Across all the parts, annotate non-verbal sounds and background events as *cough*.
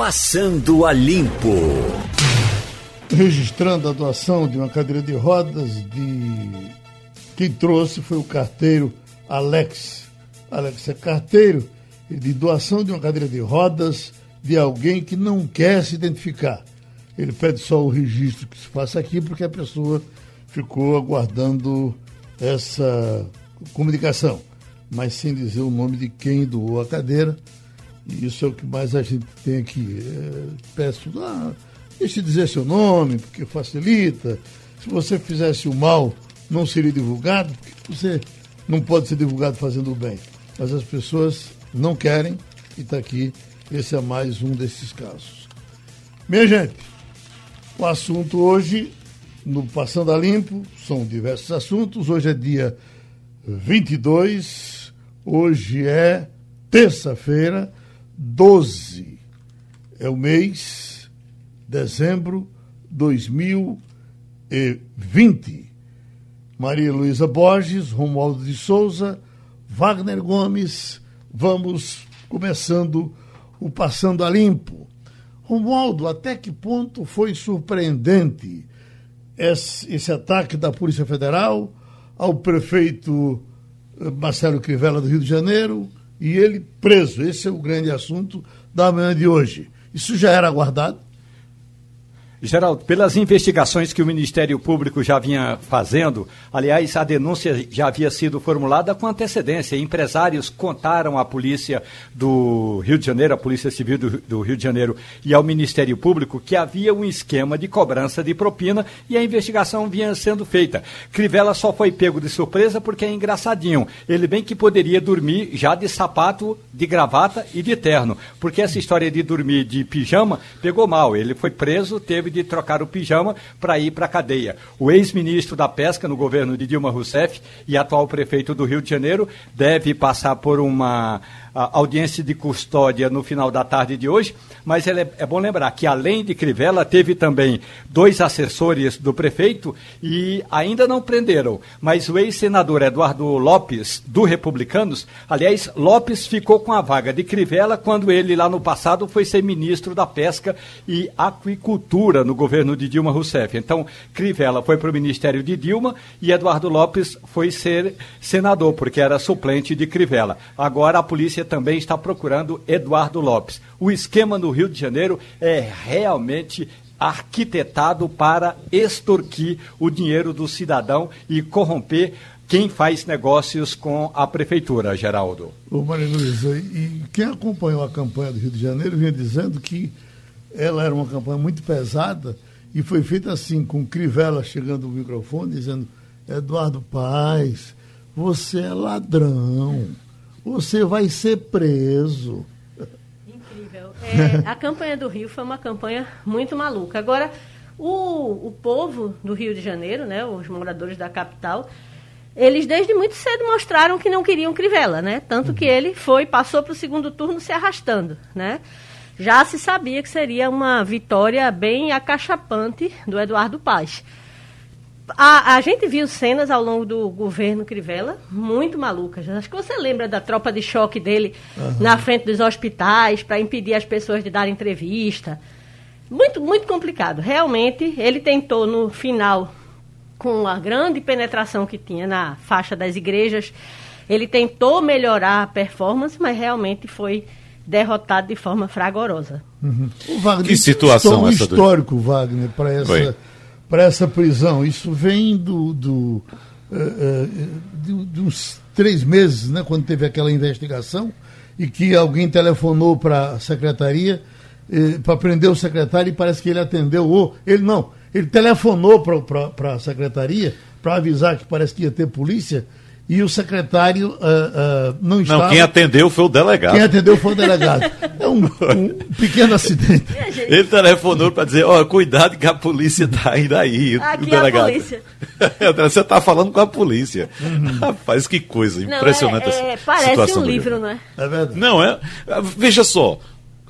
Passando a Limpo. Registrando a doação de uma cadeira de rodas de. Quem trouxe foi o carteiro Alex. Alex é carteiro de doação de uma cadeira de rodas de alguém que não quer se identificar. Ele pede só o registro que se faça aqui, porque a pessoa ficou aguardando essa comunicação, mas sem dizer o nome de quem doou a cadeira. Isso é o que mais a gente tem aqui. É, peço, ah, deixe dizer seu nome, porque facilita. Se você fizesse o mal, não seria divulgado, porque você não pode ser divulgado fazendo o bem. Mas as pessoas não querem e está aqui. Esse é mais um desses casos. Minha gente, o assunto hoje, no Passando a Limpo, são diversos assuntos. Hoje é dia 22, hoje é terça-feira, 12. É o mês, dezembro 2020. Maria Luísa Borges, Romualdo de Souza, Wagner Gomes, vamos começando o Passando a Limpo. Romualdo, até que ponto foi surpreendente esse, esse ataque da Polícia Federal ao prefeito eh, Marcelo Crivella do Rio de Janeiro e ele preso? Esse é o grande assunto da manhã de hoje. Isso já era aguardado? Geraldo, pelas investigações que o Ministério Público já vinha fazendo, aliás, a denúncia já havia sido formulada com antecedência. Empresários contaram à Polícia do Rio de Janeiro, à Polícia Civil do, do, Rio de Janeiro e ao Ministério Público que havia um esquema de cobrança de propina e a investigação vinha sendo feita. Crivella só foi pego de surpresa porque é engraçadinho. Ele bem que poderia dormir já de sapato, de gravata e de terno, porque essa história de dormir de pijama pegou mal. Ele foi preso, teve de trocar o pijama para ir para a cadeia. O ex-ministro da Pesca no governo de Dilma Rousseff e atual prefeito do Rio de Janeiro deve passar por uma audiência de custódia no final da tarde de hoje, mas é, é, bom lembrar que além de Crivella, teve também dois assessores do prefeito e ainda não prenderam, mas o ex-senador Eduardo Lopes, do Republicanos, aliás, Lopes ficou com a vaga de Crivella quando ele lá no passado foi ser ministro da Pesca e Aquicultura no governo de Dilma Rousseff. Então, Crivella foi para o ministério de Dilma e Eduardo Lopes foi ser senador, porque era suplente de Crivella. Agora a polícia polícia também está procurando Eduardo Lopes. O esquema no Rio de Janeiro é realmente arquitetado para extorquir o dinheiro do cidadão e corromper quem faz negócios com a prefeitura, Geraldo. Ô Maria Luísa, e quem acompanhou a campanha do Rio de Janeiro vinha dizendo que ela era uma campanha muito pesada e foi feita assim, com Crivella chegando no microfone dizendo Eduardo Paz, você é ladrão você vai ser preso. Incrível. É, a campanha do Rio foi uma campanha muito maluca. Agora, o, o povo do Rio de Janeiro, né, os moradores da capital, eles desde muito cedo mostraram que não queriam Crivella, né? Tanto que ele foi, passou para o segundo turno se arrastando, né? Já se sabia que seria uma vitória bem acachapante do Eduardo Paz. A, a, gente viu cenas ao longo do governo Crivella muito malucas. Acho que você lembra da tropa de choque dele uhum. na frente dos hospitais para impedir as pessoas de dar entrevista. Muito, muito complicado. Realmente, ele tentou no final, com a grande penetração que tinha na faixa das igrejas, ele tentou melhorar a performance, mas realmente foi derrotado de forma fragorosa. Uhum. O Wagner, que situação essa histórico, do... Wagner, para essa. Foi para essa prisão. Isso vem do, do, uh, uh, dos três meses, né, quando teve aquela investigação, e que alguém telefonou para a secretaria uh, para prender o secretário e parece que ele atendeu. Ou, ele não, ele telefonou para a secretaria para avisar que parece que ia ter polícia e o secretário uh, uh, não estava. Não, quem atendeu foi o delegado. Quem atendeu foi o delegado. É um, *laughs* um pequeno acidente. Ele telefonou para dizer: ó, oh, cuidado que a polícia está indo aí. Aqui o delegado. É a polícia. *laughs* Você está falando com a polícia. Uhum. Rapaz, que coisa não, impressionante é, é, essa Parece situação um livro, não é? É verdade. Não, é. Veja só: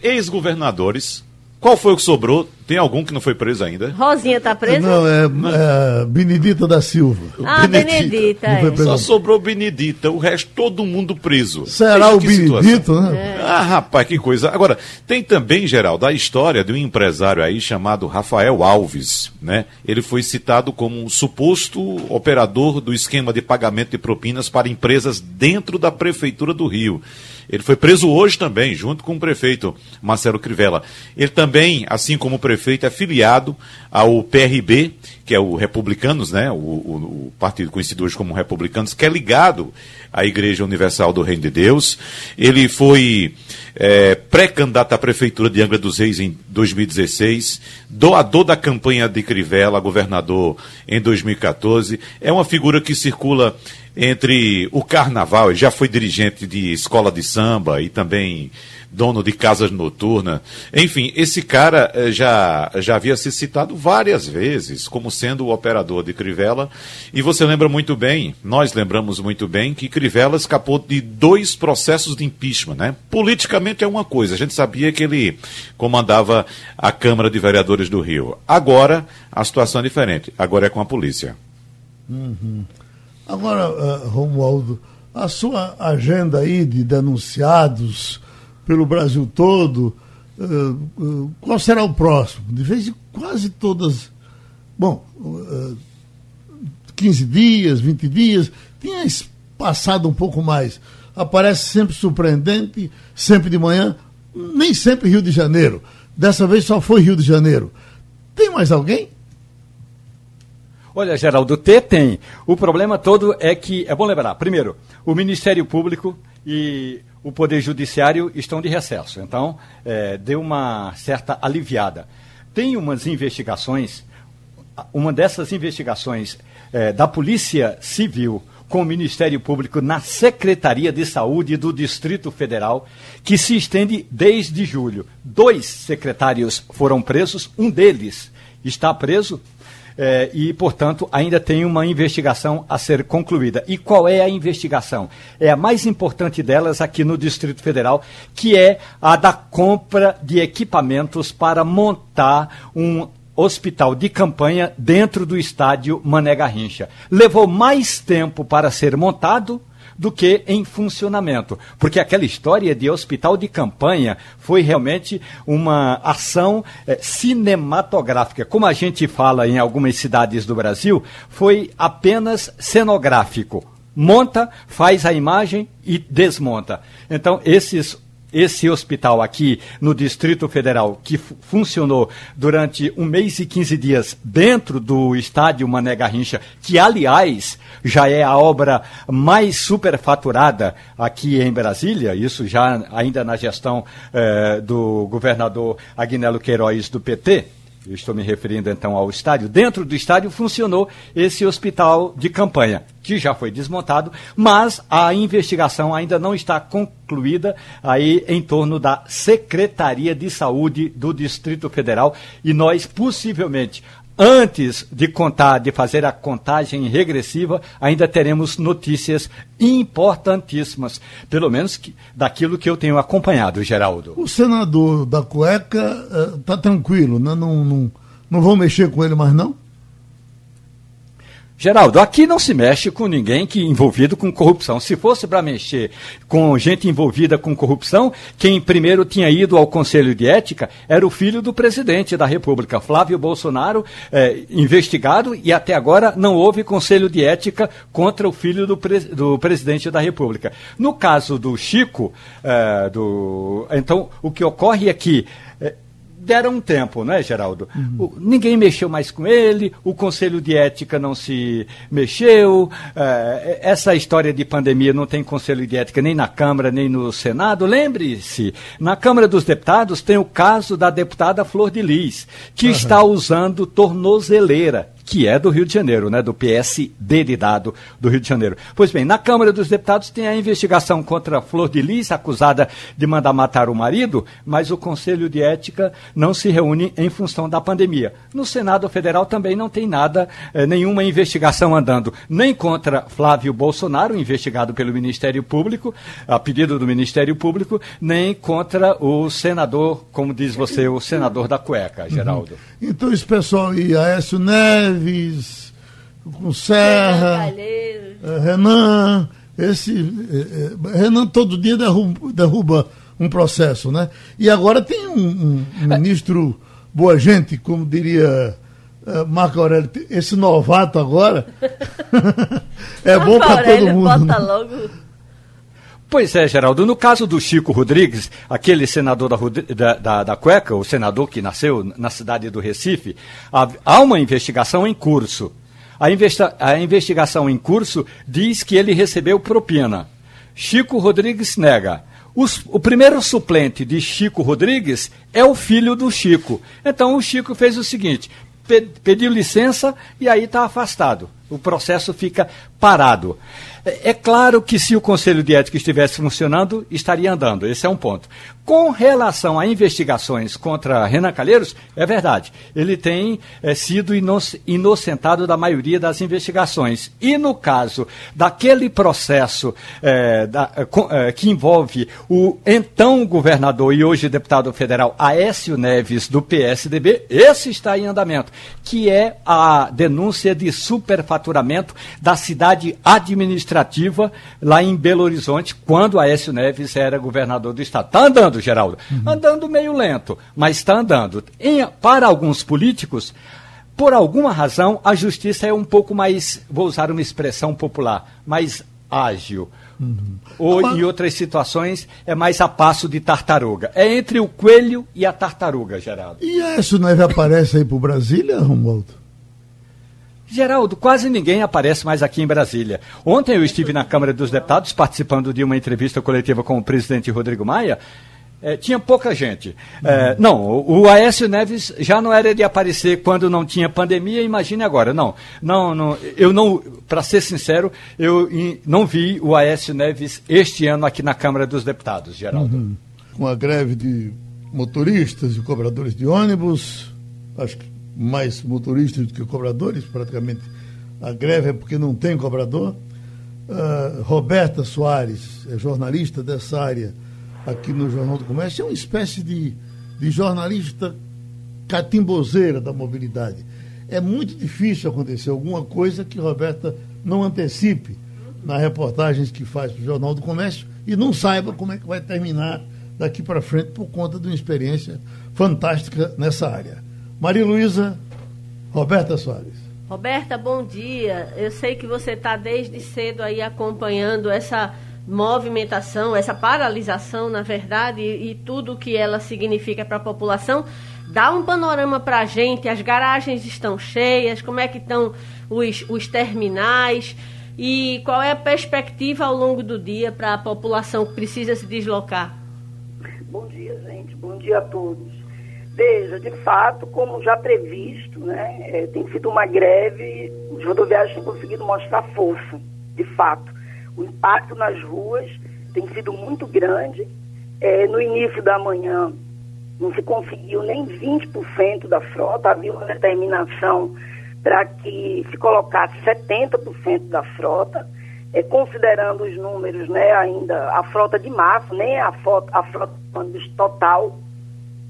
ex-governadores Qual foi o que sobrou? Tem algum que não foi preso ainda? Rosinha tá presa? Não, é, é Benedita da Silva. Ah, Benedita. Foi é. Só sobrou Benedita, o resto todo mundo preso. Será Veja o situação. Benedito, né? É. Ah, rapaz, que coisa. Agora, tem também, Geraldo, a história de um empresário aí chamado Rafael Alves, né? Ele foi citado como um suposto operador do esquema de pagamento de propinas para empresas dentro da Prefeitura do Rio. Ele foi preso hoje também, junto com o prefeito Marcelo Crivella. Ele também, assim como o prefeito, é filiado ao PRB, que é o Republicanos, né? O, o- o partido conhecido hoje como Republicanos, que é ligado à Igreja Universal do Reino de Deus. Ele foi é, pré-candidato à Prefeitura de Angra dos Reis em 2016, doador da campanha de Crivella, governador, em 2014. É uma figura que circula entre o carnaval, ele já foi dirigente de escola de samba e também dono de casas noturnas. Enfim, esse cara eh, já, já havia se citado várias vezes como sendo o operador de Crivella. E você lembra muito bem, nós lembramos muito bem, que Crivella escapou de dois processos de impeachment. Né? Politicamente é uma coisa, a gente sabia que ele comandava a Câmara de Vereadores do Rio. Agora, a situação é diferente, agora é com a polícia. Agora, eh, Romualdo, a sua agenda aí de denunciados pelo Brasil todo, eh, eh, qual será o próximo? De vez em quase todas. Bom, eh, 15 dias, 20 dias, tinha passado um pouco mais. Aparece sempre surpreendente, sempre de manhã, nem sempre Rio de Janeiro. Dessa vez só foi Rio de Janeiro. Tem mais alguém? Olha, Geraldo, T tem. O problema todo é que, é bom lembrar, primeiro, o Ministério Público e o Poder Judiciário estão de recesso. Então, é, deu uma certa aliviada. Tem umas investigações, uma dessas investigações é, da Polícia Civil com o Ministério Público na Secretaria de Saúde do Distrito Federal, que se estende desde julho. Dois secretários foram presos, um deles está preso é, e, portanto, ainda tem uma investigação a ser concluída. E qual é a investigação? É a mais importante delas aqui no Distrito Federal, que é a da compra de equipamentos para montar um hospital de campanha dentro do estádio Mané Garrincha. Levou mais tempo para ser montado do que em funcionamento. Porque aquela história de hospital de campanha foi realmente uma ação eh, cinematográfica. Como a gente fala em algumas cidades do Brasil, foi apenas cenográfico. Monta, faz a imagem e desmonta. Então, esses esse hospital aqui no Distrito Federal, que fu- funcionou durante um mês e 15 dias dentro do estádio Mané Garrincha, que, aliás, já é a obra mais superfaturada aqui em Brasília, isso já ainda na gestão eh, do governador Agnello Queiroz do PT. Eu estou me referindo então ao estádio. Dentro do estádio funcionou esse hospital de campanha, que já foi desmontado, mas a investigação ainda não está concluída aí em torno da Secretaria de Saúde do Distrito Federal e nós possivelmente Antes de contar, de fazer a contagem regressiva, ainda teremos notícias importantíssimas, pelo menos que- daquilo que eu tenho acompanhado, Geraldo. O senador da cueca está tranquilo, né? não, não, não vão mexer com ele mais não? Geraldo, aqui não se mexe com ninguém que envolvido com corrupção. Se fosse para mexer com gente envolvida com corrupção, quem primeiro tinha ido ao Conselho de Ética era o filho do presidente da República, Flávio Bolsonaro, eh, investigado e até agora não houve Conselho de Ética contra o filho do, pre- do presidente da República. No caso do Chico, eh, do, então o que ocorre é que deram um tempo, né, Geraldo? O- ninguém mexeu mais com ele, o Conselho de Ética não se mexeu, eh, essa história de pandemia não tem Conselho de Ética nem na Câmara, nem no Senado. Lembre-se, na Câmara dos Deputados tem o caso da deputada Flor de Lis, que está usando tornozeleira. Que é do Rio de Janeiro, né, do PSD de dado do Rio de Janeiro. Pois bem, na Câmara dos Deputados tem a investigação contra Flor de Lis, acusada de mandar matar o marido, mas o Conselho de Ética não se reúne em função da pandemia. No Senado Federal também não tem nada, eh, nenhuma investigação andando, nem contra Flávio Bolsonaro, investigado pelo Ministério Público, a pedido do Ministério Público, nem contra o senador, como diz você, o senador da cueca, Geraldo. Uhum. Então esse pessoal aí, Aécio Neves, Neves, com Serra, eh, Renan, esse eh, eh, Renan todo dia derruba, derruba, um processo, né? E agora tem um, um, ministro boa gente, como diria Marco Aurélio, esse novato agora *laughs* é bom para todo mundo. Bota né? logo Pois é, Geraldo. No caso do Chico Rodrigues, aquele senador da, da, da, da Cueca, o senador que nasceu na cidade do Recife, há, há uma investigação em curso. A, investa, a investigação em curso diz que ele recebeu propina. Chico Rodrigues nega. Os, o primeiro suplente de Chico Rodrigues é o filho do Chico. Então o Chico fez o seguinte: pediu licença e aí está afastado. O processo fica parado. É, claro que se o Conselho de Ética estivesse funcionando, estaria andando. Esse é um ponto. Com relação a investigações contra Renan Calheiros, é verdade. Ele tem é, sido inocentado da maioria das investigações. E no caso daquele processo é, da, é, que envolve o então governador e hoje deputado federal Aécio Neves, do PSDB, esse está em andamento, que é a denúncia de superfaturamento da cidade administrativa lá em Belo Horizonte, quando Aécio Neves era governador do estado. Está andando andando, Geraldo. Uhum. Andando meio lento, mas está andando. Em, para alguns políticos, por alguma razão, a justiça é um pouco mais, vou usar uma expressão popular, mais ágil. Uhum. Ou em outras situações é mais a passo de tartaruga. É entre o coelho e a tartaruga, Geraldo. E isso não aparece aí para Brasília, Romualdo? Geraldo, quase ninguém aparece mais aqui em Brasília. Ontem eu estive na Câmara dos Deputados participando de uma entrevista coletiva com o presidente Rodrigo Maia é, tinha pouca gente. É, não, o, o Aécio Neves já não era de aparecer quando não tinha pandemia, imagine agora. Não, não, não eu não, para ser sincero, eu não vi o Aécio Neves este ano aqui na Câmara dos Deputados, Geraldo. Uhum. Com a greve de motoristas e cobradores de ônibus, acho que mais motoristas do que cobradores, praticamente a greve é porque não tem cobrador. Uh, Roberta Soares, é jornalista dessa área aqui no Jornal do Comércio, é uma espécie de, de jornalista catimbozeira da mobilidade. É muito difícil acontecer alguma coisa que Roberta não antecipe nas reportagens que faz para o Jornal do Comércio e não saiba como é que vai terminar daqui para frente por conta de uma experiência fantástica nessa área. Maria Luísa, Roberta Soares. Roberta, bom dia. Eu sei que você está desde cedo aí acompanhando essa movimentação, essa paralisação, na verdade, e, e tudo que ela significa para a população. Dá um panorama para a gente, as garagens estão cheias, como é que estão os, os terminais e qual é a perspectiva ao longo do dia para a população que precisa se deslocar? Bom dia, gente. Bom dia a todos. Veja, de fato, como já previsto, né, é, tem sido uma greve, os rodoviários têm conseguido mostrar força, de fato o impacto nas ruas tem sido muito grande. É, no início da manhã, não se conseguiu nem 20% da frota, havia uma determinação para que se colocasse 70% da frota, é, considerando os números, né, ainda a frota de março, nem a, frota, a frota total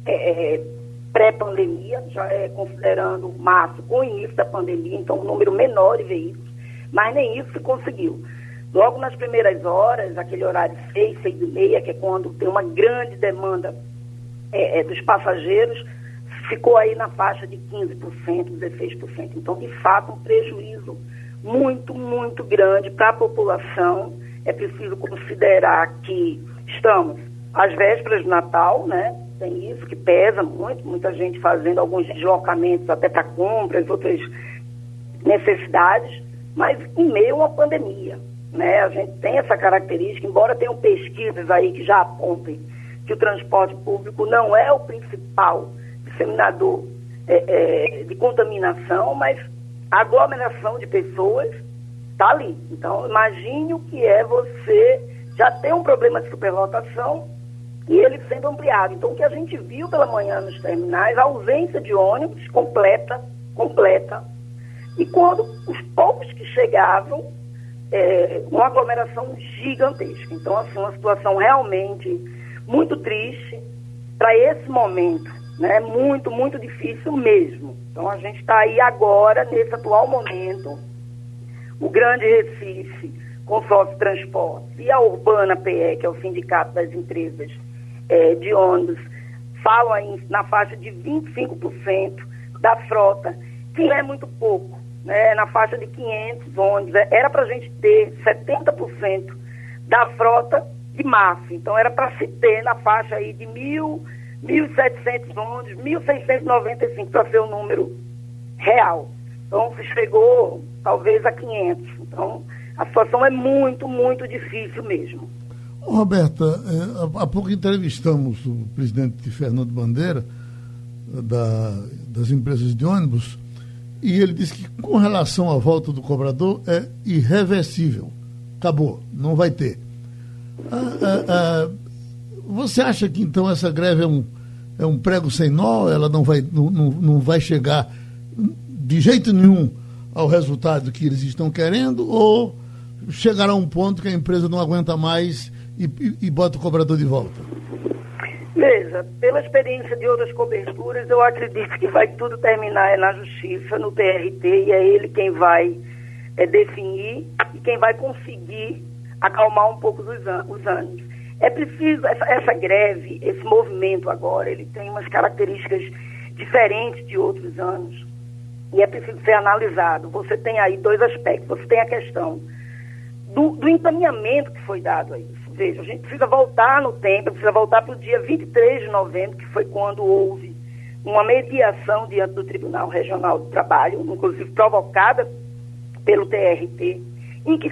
é, é, pré-pandemia, já é considerando março com o início da pandemia, então um número menor de veículos, mas nem isso se conseguiu. Logo nas primeiras horas, aquele horário 6, 6 e meia, que é quando tem uma grande demanda é, é, dos passageiros, ficou aí na faixa de 15%, 16%. Então, de fato, um prejuízo muito, muito grande para a população. É preciso considerar que estamos às vésperas do Natal, né? Tem isso que pesa muito, muita gente fazendo alguns deslocamentos até para compras, outras necessidades, mas em meio a uma pandemia. Né? A gente tem essa característica, embora tenham pesquisas aí que já apontem que o transporte público não é o principal disseminador é, é, de contaminação, mas aglomeração de pessoas está ali. Então, imagine o que é você já ter um problema de superlotação e ele sendo ampliado. Então, o que a gente viu pela manhã nos terminais, a ausência de ônibus completa, completa. E quando os poucos que chegavam, é, uma aglomeração gigantesca. Então, assim, uma situação realmente muito triste para esse momento, né? Muito, muito difícil mesmo. Então, a gente está aí agora, nesse atual momento, o Grande Recife, Consórcio Transportes, e a Urbana PE, que é o Sindicato das Empresas é, de Ônibus, falam aí na faixa de 25% da frota, que é muito pouco né, na faixa de 500 ônibus. É, era para a gente ter 70% da frota de março. Então, era para se ter na faixa aí de 1.000, 1.700 ônibus, 1.695 para ser o número real. Então, se chegou talvez a 500. Então, a situação é muito, muito difícil mesmo. Roberta, é, há pouco entrevistamos o presidente Fernando Bandeira, da, das empresas de ônibus, e ele disse que com relação à volta do cobrador é irreversível. Acabou, não vai ter. Ah, ah, ah, você acha que então essa greve é um, é um prego sem nó? Ela não vai, não, não, não vai chegar de jeito nenhum ao resultado que eles estão querendo? Ou chegará um ponto que a empresa não aguenta mais e, e, e bota o cobrador de volta? Veja, pela experiência de outras coberturas, eu acredito que vai tudo terminar é na justiça, no TRT, e é ele quem vai é, definir e quem vai conseguir acalmar um pouco os, os ânimos. É preciso, essa, essa greve, esse movimento agora, ele tem umas características diferentes de outros anos e é preciso ser analisado. Você tem aí dois aspectos. Você tem a questão do, do encaminhamento que foi dado a isso veja, a gente precisa voltar no tempo, precisa voltar para o dia 23 de novembro, que foi quando houve uma mediação diante do Tribunal Regional do Trabalho, inclusive provocada pelo TRT, em que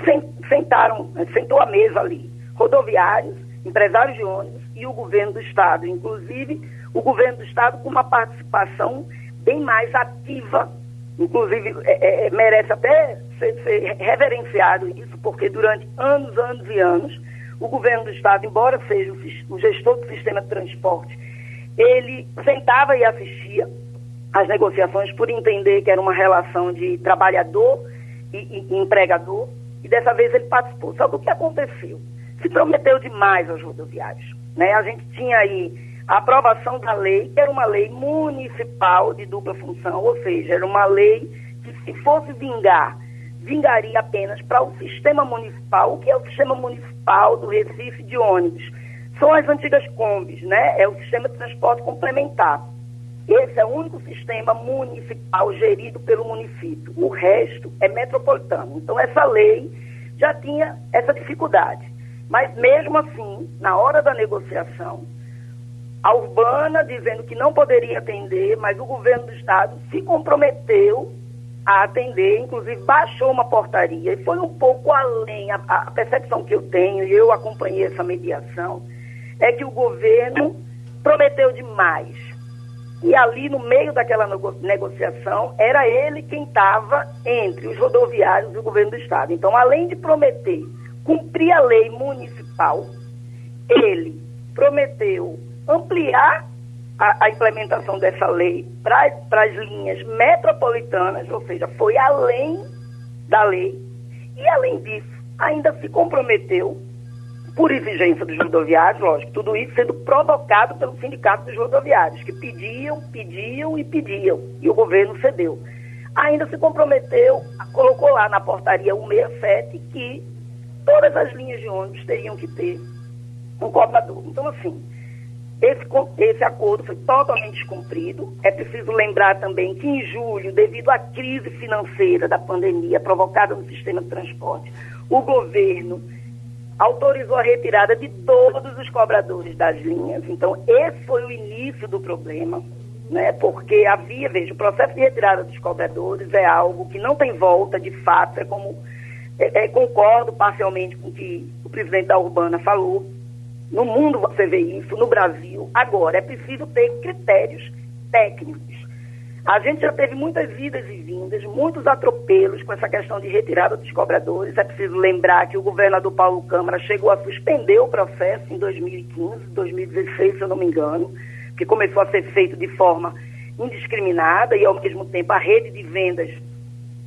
sentaram, sentou a mesa ali, rodoviários, empresários de ônibus e o governo do Estado, inclusive o governo do Estado com uma participação bem mais ativa, inclusive é, é, merece até ser, ser reverenciado isso, porque durante anos, anos e anos, o governo do Estado, embora seja o gestor do sistema de transporte, ele sentava e assistia às negociações por entender que era uma relação de trabalhador e, e empregador, e dessa vez ele participou. Só que o que aconteceu? Se prometeu demais aos rodoviários. Né? A gente tinha aí a aprovação da lei, que era uma lei municipal de dupla função, ou seja, era uma lei que se fosse vingar vingaria apenas para o sistema municipal. O que é o sistema municipal do Recife de ônibus? São as antigas combis, né? É o sistema de transporte complementar. Esse é o único sistema municipal gerido pelo município. O resto é metropolitano. Então, essa lei já tinha essa dificuldade. Mas, mesmo assim, na hora da negociação, a Urbana dizendo que não poderia atender, mas o governo do Estado se comprometeu a atender, inclusive baixou uma portaria e foi um pouco além. A, a, percepção que eu tenho, e eu acompanhei essa mediação, é que o governo prometeu demais. E ali, no meio daquela negociação, era ele quem estava entre os rodoviários e o governo do Estado. Então, além de prometer cumprir a lei municipal, ele prometeu ampliar a, a implementação dessa lei para as linhas metropolitanas, ou seja, foi além da lei. E, além disso, ainda se comprometeu, por exigência dos rodoviários, lógico, tudo isso sendo provocado pelo sindicato dos rodoviários, que pediam, pediam e pediam, e o governo cedeu. Ainda se comprometeu, colocou lá na portaria 167 que todas as linhas de ônibus teriam que ter um cobrador. Então, assim, esse, esse acordo foi totalmente descumprido. É preciso lembrar também que em julho, devido à crise financeira da pandemia provocada no sistema de transporte, o governo autorizou a retirada de todos os cobradores das linhas. Então, esse foi o início do problema, né? porque havia, veja, o processo de retirada dos cobradores é algo que não tem volta, de fato, é como. É, é, concordo parcialmente com o que o presidente da Urbana falou, no mundo você vê isso, no Brasil. Agora, é preciso ter critérios técnicos. A gente já teve muitas idas e vindas, muitos atropelos com essa questão de retirada dos cobradores. É preciso lembrar que o governador Paulo Câmara chegou a suspender o processo em 2015, 2016, se eu não me engano, que começou a ser feito de forma indiscriminada e, ao mesmo tempo, a rede de vendas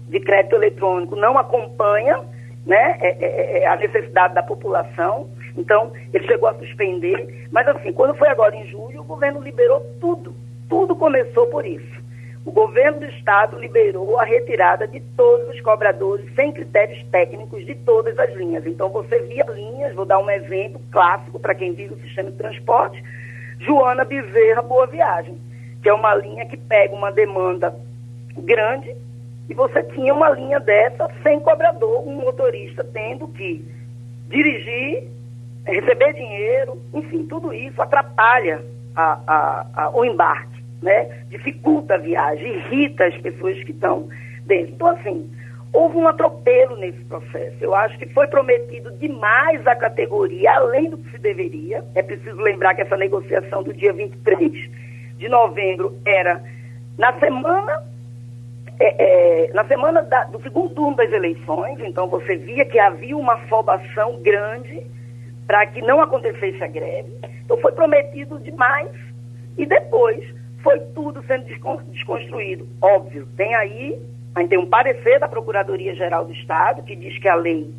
de crédito eletrônico não acompanha né, é, é, é a necessidade da população. Então, ele chegou a suspender. Mas, assim, quando foi agora em julho, o governo liberou tudo. Tudo começou por isso o governo do estado liberou a retirada de todos os cobradores sem critérios técnicos de todas as linhas. Então você via linhas, vou dar um exemplo clássico para quem vive o sistema de transporte, Joana Bezerra Boa Viagem, que é uma linha que pega uma demanda grande e você tinha uma linha dessa sem cobrador, um motorista tendo que dirigir, receber dinheiro, enfim, tudo isso atrapalha a, a, a, o embarque né? Dificulta a viagem, irrita as pessoas que estão dentro. Então, assim, houve um atropelo nesse processo. Eu acho que foi prometido demais a categoria, além do que se deveria. É preciso lembrar que essa negociação do dia 23 de novembro era na semana. É, é, na semana da, do segundo turno das eleições, então você via que havia uma afobação grande para que não acontecesse a greve. Então foi prometido demais e depois foi tudo sendo desconstruído. Óbvio, tem aí, tem um parecer da Procuradoria-Geral do Estado que diz que a lei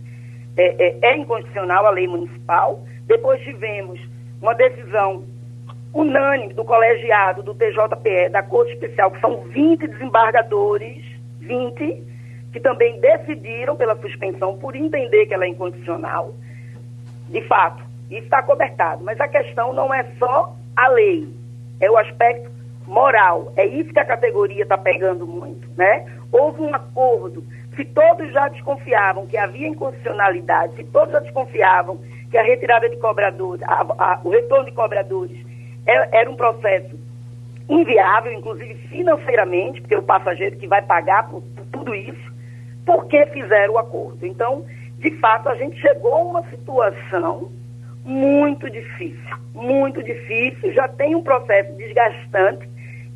é, é, é inconstitucional, a lei municipal. Depois tivemos uma decisão unânime do colegiado do TJPE, da Corte Especial, que são 20 desembargadores, 20, que também decidiram pela suspensão por entender que ela é inconstitucional. De fato, isso está cobertado. Mas a questão não é só a lei, é o aspecto moral. É isso que a categoria está pegando muito, né? Houve um acordo. Se todos já desconfiavam que havia incondicionalidade, se todos já desconfiavam que a retirada de cobradores, a, a, o retorno de cobradores era, é, era um processo inviável, inclusive financeiramente, porque é o passageiro que vai pagar por, por tudo isso, por que fizeram o acordo? Então, de fato, a gente chegou a uma situação muito difícil, muito difícil, já tem um processo desgastante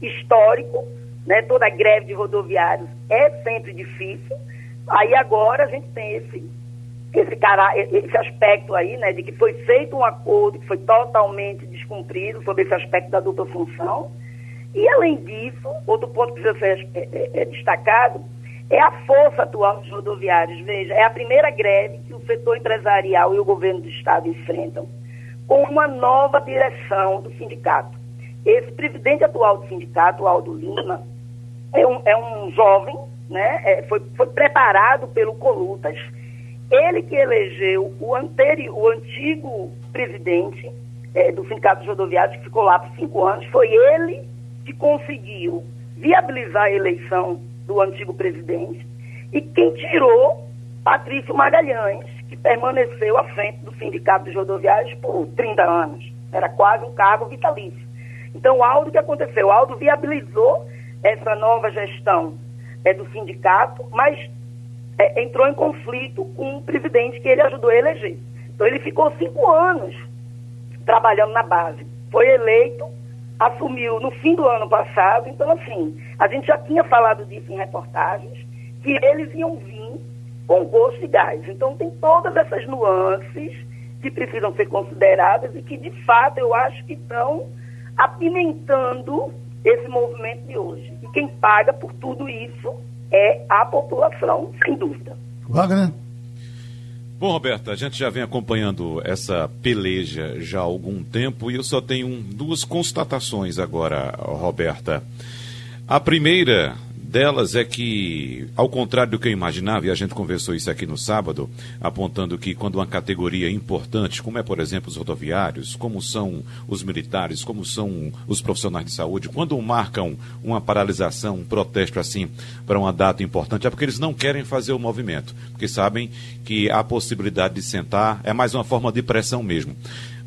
histórico, né? Toda greve de rodoviários é sempre difícil. Aí agora a gente tem esse esse, cara, esse aspecto aí, né, de que foi feito um acordo que foi totalmente descumprido sobre esse aspecto da dupla função. E, além disso, outro ponto que precisa ser é, é, é destacado é a força atual dos rodoviários. Veja, é a primeira greve que o setor empresarial e o governo do Estado enfrentam com uma nova direção do sindicato. Esse presidente atual do sindicato, Aldo Lima, é um, é um jovem, né? É, foi, foi preparado pelo Colutas. Ele que elegeu o, anteri, o antigo presidente é, do Sindicato dos Rodoviários, que ficou lá por cinco anos, foi ele que conseguiu viabilizar a eleição do antigo presidente e quem tirou Patrício Magalhães, que permaneceu à frente do Sindicato dos Rodoviários por 30 anos. Era quase um cargo vitalício. Então, Aldo, o que aconteceu? Aldo viabilizou essa nova gestão é, do sindicato, mas é, entrou em conflito com o presidente que ele ajudou a eleger. Então, ele ficou cinco anos trabalhando na base. Foi eleito, assumiu no fim do ano passado. Então, assim, a gente já tinha falado disso em reportagens, que eles iam vir com gosto de gás. Então, tem todas essas nuances que precisam ser consideradas e que, de fato, eu acho que estão apimentando esse movimento de hoje. E quem paga por tudo isso é a população, sem dúvida. Wagner? Bom, Roberta, a gente já vem acompanhando essa peleja já há algum tempo e eu só tenho duas constatações agora, Roberta. A primeira delas é que, ao contrário do que eu imaginava, e a gente conversou isso aqui no sábado, apontando que quando uma categoria importante, como é, por exemplo, os rodoviários, como são os militares, como são os profissionais de saúde, quando marcam uma paralisação, um protesto assim, para uma data importante, é porque eles não querem fazer o movimento, porque sabem que a possibilidade de sentar é mais uma forma de pressão mesmo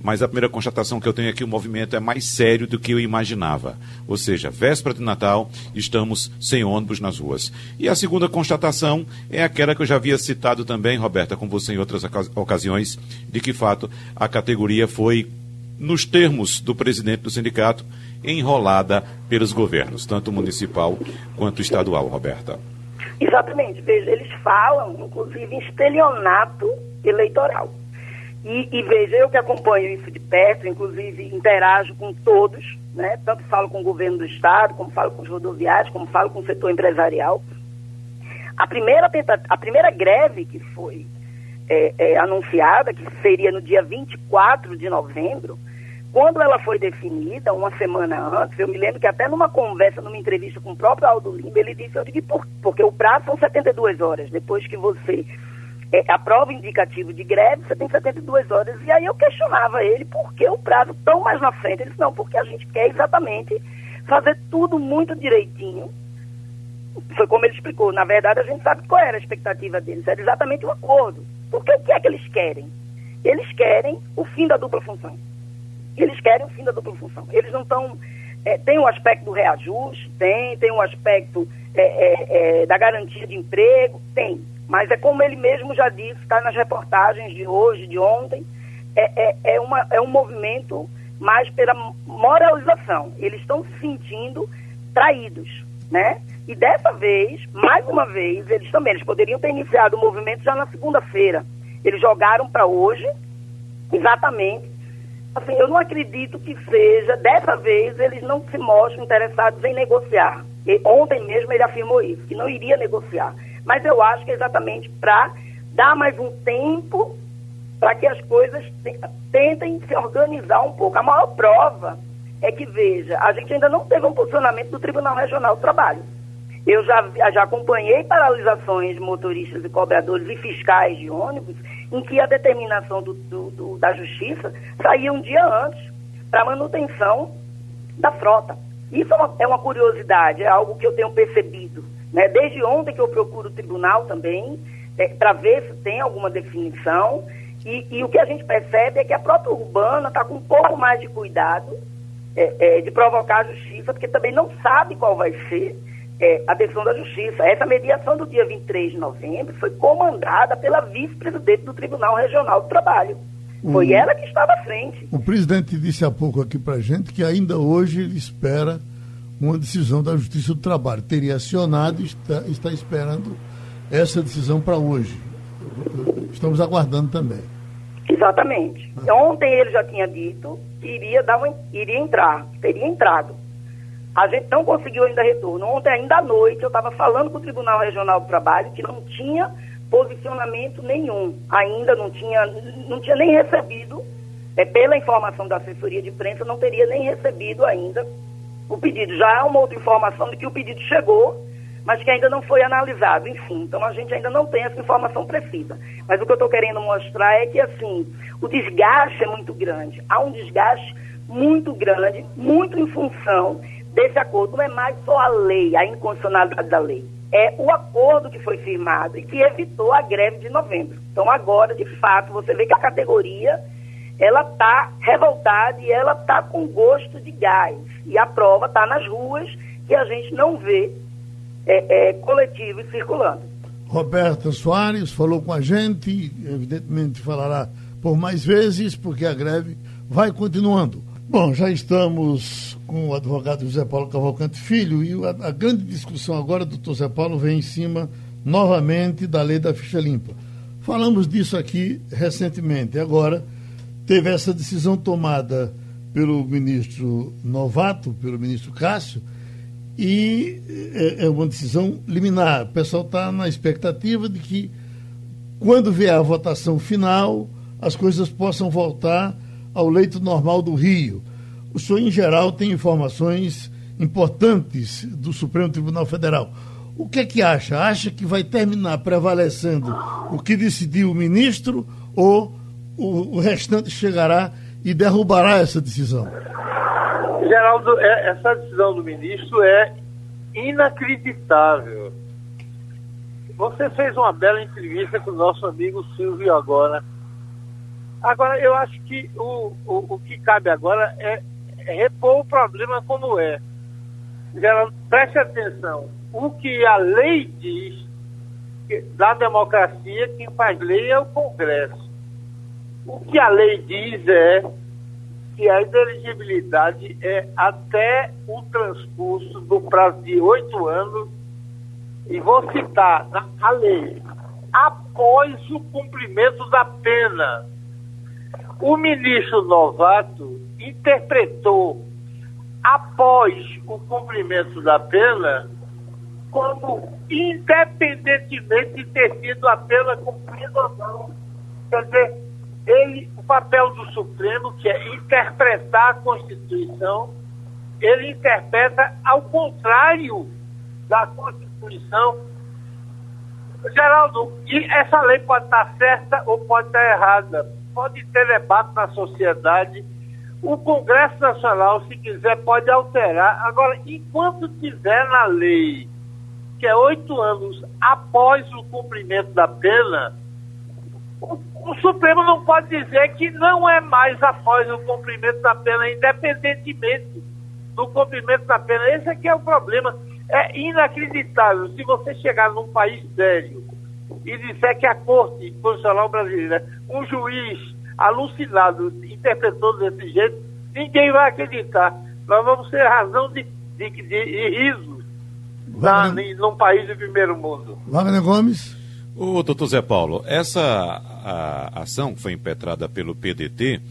mas a primeira constatação que eu tenho é que o movimento é mais sério do que eu imaginava. Ou seja, véspera de Natal, estamos sem ônibus nas ruas. E a segunda constatação é aquela que eu já havia citado também, Roberta, com você em outras ocasiões, de que, fato, a categoria foi nos termos do presidente do sindicato, enrolada pelos governos, tanto municipal quanto estadual, Roberta. Exatamente. Veja, eles falam, inclusive, em estelionato eleitoral. E, e, veja, eu que acompanho isso de perto, inclusive interajo com todos, né? tanto falo com o governo do Estado, como falo com os rodoviários, como falo com o setor empresarial. A primeira, a primeira greve que foi é, é, anunciada, que seria no dia 24 de novembro, quando ela foi definida, uma semana antes, eu me lembro que até numa conversa, numa entrevista com o próprio Aldo Lima, ele disse, eu digo, por, porque o prazo são 72 horas, depois que você é, aprova indicativo de greve, você tem 72 horas. E aí eu questionava ele por que o prazo tão mais na frente. Ele disse, não, porque a gente quer exatamente fazer tudo muito direitinho. Foi como ele explicou. Na verdade, a gente sabe qual era a expectativa deles. Era exatamente o um acordo. Porque o que é que eles querem? Eles querem o fim da dupla função. Eles querem o fim da dupla função. Eles não estão. É, tem o aspecto do reajuste, tem, tem o aspecto é, é, é, da garantia de emprego, tem. Mas é como ele mesmo já disse, está nas reportagens de hoje, de ontem, é, é, é, uma, é um movimento mais pela moralização. Eles estão se sentindo traídos, né? E dessa vez, mais uma vez, eles também, eles poderiam ter iniciado o movimento já na segunda-feira. Eles jogaram para hoje, exatamente. Assim, eu não acredito que seja, dessa vez, eles não se mostram interessados em negociar. E ontem mesmo ele afirmou isso, que não iria negociar. Mas eu acho que é exatamente para dar mais um tempo para que as coisas tentem se organizar um pouco. A maior prova é que, veja, a gente ainda não teve um posicionamento do Tribunal Regional do Trabalho. Eu já, já acompanhei paralisações de motoristas e cobradores e fiscais de ônibus em que a determinação do, do, do, da justiça saía um dia antes para manutenção da frota. Isso é uma, é uma, curiosidade, é algo que eu tenho percebido. Né? Desde ontem que eu procuro o tribunal também, é, para ver se tem alguma definição. E, e, o que a gente percebe é que a própria urbana está com um pouco mais de cuidado é, é, de provocar a justiça, porque também não sabe qual vai ser é, a decisão da Justiça. Essa mediação do dia 23 de novembro foi comandada pela vice-presidente do Tribunal Regional do Trabalho. Foi ela que estava à frente. O presidente disse há pouco aqui para gente que ainda hoje ele espera uma decisão da Justiça do Trabalho. Teria acionado e está, está esperando essa decisão para hoje. Estamos aguardando também. Exatamente. Ah. Ontem ele já tinha dito que iria, dar um, iria entrar, teria entrado. A gente não conseguiu ainda retorno. Ontem, ainda à noite, eu estava falando com o Tribunal Regional do Trabalho que não tinha posicionamento nenhum. Ainda não tinha, não tinha nem recebido, é, pela informação da assessoria de imprensa, não teria nem recebido ainda o pedido. Já há uma outra informação de que o pedido chegou, mas que ainda não foi analisado. Enfim, então a gente ainda não tem essa informação precisa. Mas o que eu estou querendo mostrar é que, assim, o desgaste é muito grande. Há um desgaste muito grande, muito em função desse acordo. Não é mais só a lei, a inconstitucionalidade da lei. É o acordo que foi firmado e que evitou a greve de novembro. Então, agora, de fato, você vê que a categoria ela está revoltada e ela está com gosto de gás. E a prova está nas ruas que a gente não vê é, é, coletivos circulando. Roberta Soares falou com a gente, evidentemente falará por mais vezes, porque a greve vai continuando. Bom, já estamos com o advogado José Paulo Cavalcante Filho e a, a grande discussão agora, doutor José Paulo, vem em cima novamente da lei da ficha limpa. Falamos disso aqui recentemente. Agora, teve essa decisão tomada pelo ministro Novato, pelo ministro Cássio, e é, é uma decisão liminar. O pessoal está na expectativa de que, quando vier a votação final, as coisas possam voltar ao leito normal do Rio. O senhor, em geral, tem informações importantes do Supremo Tribunal Federal. O que é que acha? Acha que vai terminar prevalecendo o que decidiu o ministro ou o, o restante chegará e derrubará essa decisão? Geraldo, é, essa decisão do ministro é inacreditável. Você fez uma bela entrevista com o nosso amigo Silvio agora Agora, eu acho que o, o, o que cabe agora é, repor o problema como é. Geraldo, preste atenção. O que a lei diz da democracia, quem faz lei é o Congresso. O que a lei diz é que a ineligibilidade é até o transcurso do prazo de oito anos, e vou citar a lei, após o cumprimento da pena. O ministro Novato interpretou após o cumprimento da pena como independentemente de ter sido a pena cumprida ou não. Quer dizer, ele, o papel do Supremo, que é interpretar a Constituição, ele interpreta ao contrário da Constituição. Geraldo, e essa lei pode estar certa ou pode estar errada. Pode ter debate na sociedade. O Congresso Nacional, se quiser, pode alterar. Agora, enquanto tiver na lei que é oito anos após o cumprimento da pena, o, o, Supremo não pode dizer que não é mais após o cumprimento da pena, independentemente do cumprimento da pena. Esse aqui é o problema. É inacreditável. Se você chegar num país sério e disser que a Corte Constitucional Brasileira, um juiz alucinado, interpretou desse jeito, ninguém vai acreditar. Nós vamos ter razão de, de, de, de riso na, num país de primeiro mundo. Wagner Gomes. O doutor Zé Paulo, essa a, ação que foi impetrada pelo PDT,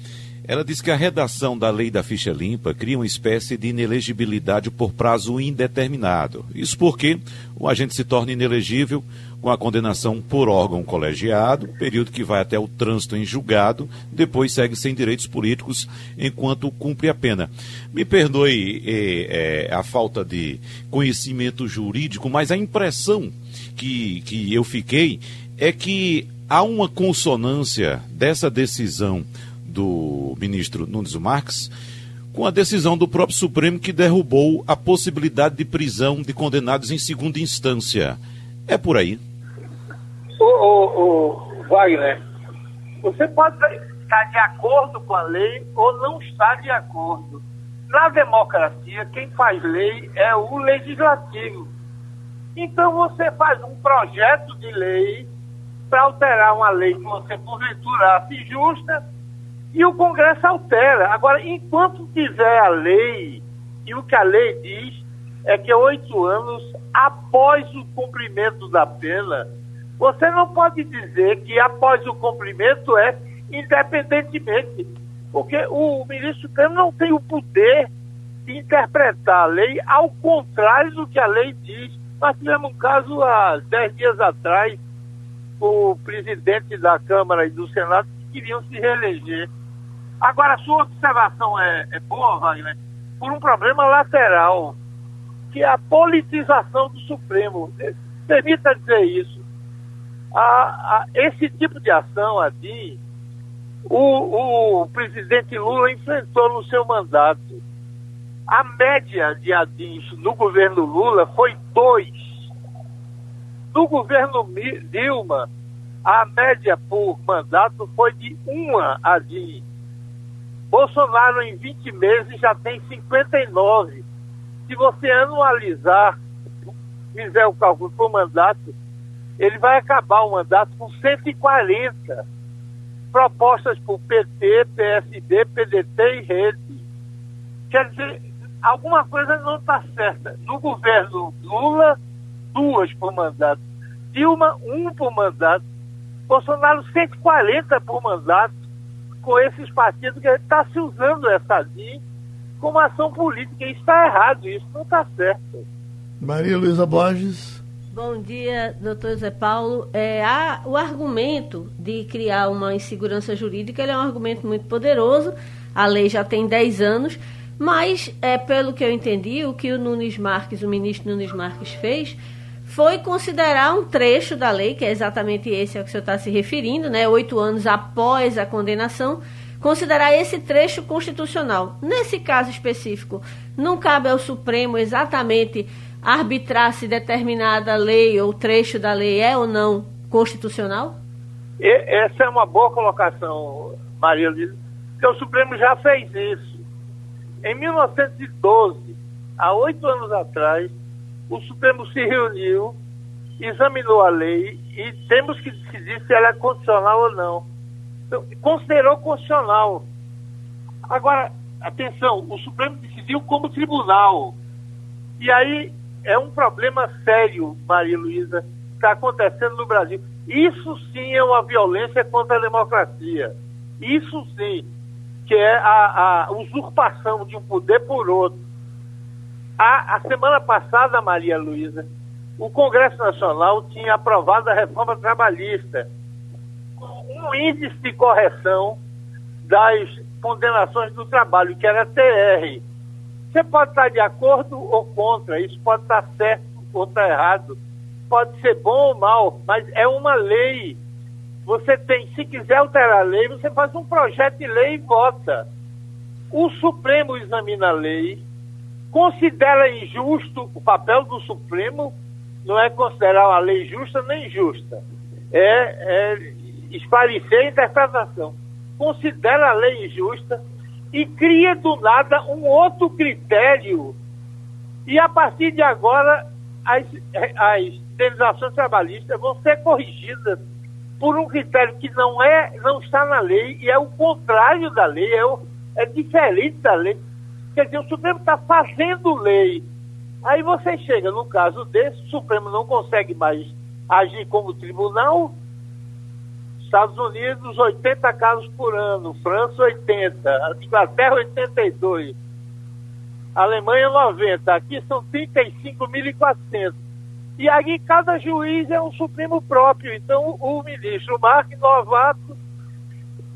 ela diz que a redação da lei da ficha limpa cria uma espécie de inelegibilidade por prazo indeterminado. Isso porque o agente se torna inelegível com a condenação por órgão colegiado, período que vai até o trânsito em julgado, depois segue sem direitos políticos enquanto cumpre a pena. Me perdoe é, é, a falta de conhecimento jurídico, mas a impressão que, que eu fiquei é que há uma consonância dessa decisão do ministro Nunes Marques com a decisão do próprio Supremo que derrubou a possibilidade de prisão de condenados em segunda instância. É por aí? O, o Wagner, você pode estar de acordo com a lei ou não estar de acordo. Na democracia, quem faz lei é o legislativo. Então você faz um projeto de lei para alterar uma lei que você porventura acha injusta e o Congresso altera. Agora, enquanto tiver a lei, e o que a lei diz é que oito anos após o cumprimento da pena, você não pode dizer que após o cumprimento é independentemente, porque o ministro Supremo não tem o poder de interpretar a lei ao contrário do que a lei diz. Nós tivemos um caso há dez dias atrás, o presidente da Câmara e do Senado que queriam se reeleger. Agora, a sua observação é, é boa, Wagner, por um problema lateral, que é a politização do Supremo. Permita dizer isso a, a, esse tipo de ação, Adim, o, o presidente Lula enfrentou no seu mandato. A média de Adins no governo Lula foi dois. No governo Dilma, a média por mandato foi de uma Adim. Bolsonaro, em 20 meses, já tem 59. Se você anualizar, fizer o cálculo por mandato, ele vai acabar o mandato com 140 propostas por PT, PSD, PDT e Rede. Quer dizer, alguma coisa não está certa. No governo Lula, duas por mandato. Dilma, um por mandato. Bolsonaro, 140 por mandato. Com esses partidos que está se usando essa DIN como ação política. Isso está errado, isso não está certo. Maria Luísa Borges. Bom dia, doutor Zé Paulo. É, a, o argumento de criar uma insegurança jurídica é um argumento muito poderoso. A lei já tem 10 anos, mas, é, pelo que eu entendi, o que o Nunes Marques, o ministro Nunes Marques fez foi considerar um trecho da lei, que é exatamente esse ao que o senhor está se referindo, né, oito anos após a condenação, considerar esse trecho constitucional. Nesse caso específico, não cabe ao Supremo exatamente arbitrar se determinada lei ou trecho da lei é ou não constitucional? Essa é uma boa colocação, Maria Luísa, porque o Supremo já fez isso. Em 1912, há oito anos atrás, o Supremo se reuniu, examinou a lei e temos que decidir se ela é constitucional ou não. Então, considerou constitucional. Agora, atenção, o Supremo decidiu como tribunal. E aí é um problema sério, Maria Luísa, que está acontecendo no Brasil. Isso sim é uma violência contra a democracia. Isso sim, que é a, a usurpação de um poder por outro. A, a semana passada, Maria Luísa, o Congresso Nacional tinha aprovado a reforma trabalhista, um índice de correção das condenações do trabalho, que era TR. Você pode estar de acordo ou contra, isso pode estar certo ou estar errado, pode ser bom ou mal, mas é uma lei. Você tem, se quiser alterar a lei, você faz um projeto de lei e vota. O Supremo examina a lei, considera injusto o papel do Supremo, não é considerar uma lei justa nem injusta, é, é esclarecer a interpretação considera a lei injusta e cria do nada um outro critério. E a partir de agora, as, as indenizações trabalhistas vão ser corrigidas por um critério que não é, não está na lei e é o contrário da lei, é, o, é diferente da lei. Quer dizer, o Supremo está fazendo lei. Aí você chega num caso desse, o Supremo não consegue mais agir como tribunal, Estados Unidos, 80 casos por ano. França, 80. Inglaterra, 82. Alemanha, 90. Aqui são 35.400. E aí cada juiz é um supremo próprio. Então o ministro Mark Novato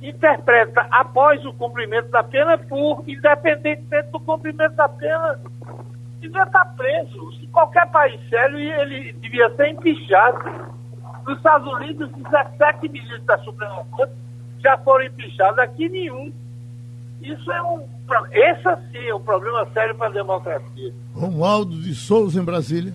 interpreta após o cumprimento da pena por, independentemente do cumprimento da pena, devia estar preso. Se qualquer país sério, ele devia ser empichado nos Estados Unidos, 17 ministros da Suprema Corte já foram empichados, aqui nenhum. Isso é um. Esse sim é um problema sério para a democracia. Romualdo de Souza, em Brasília.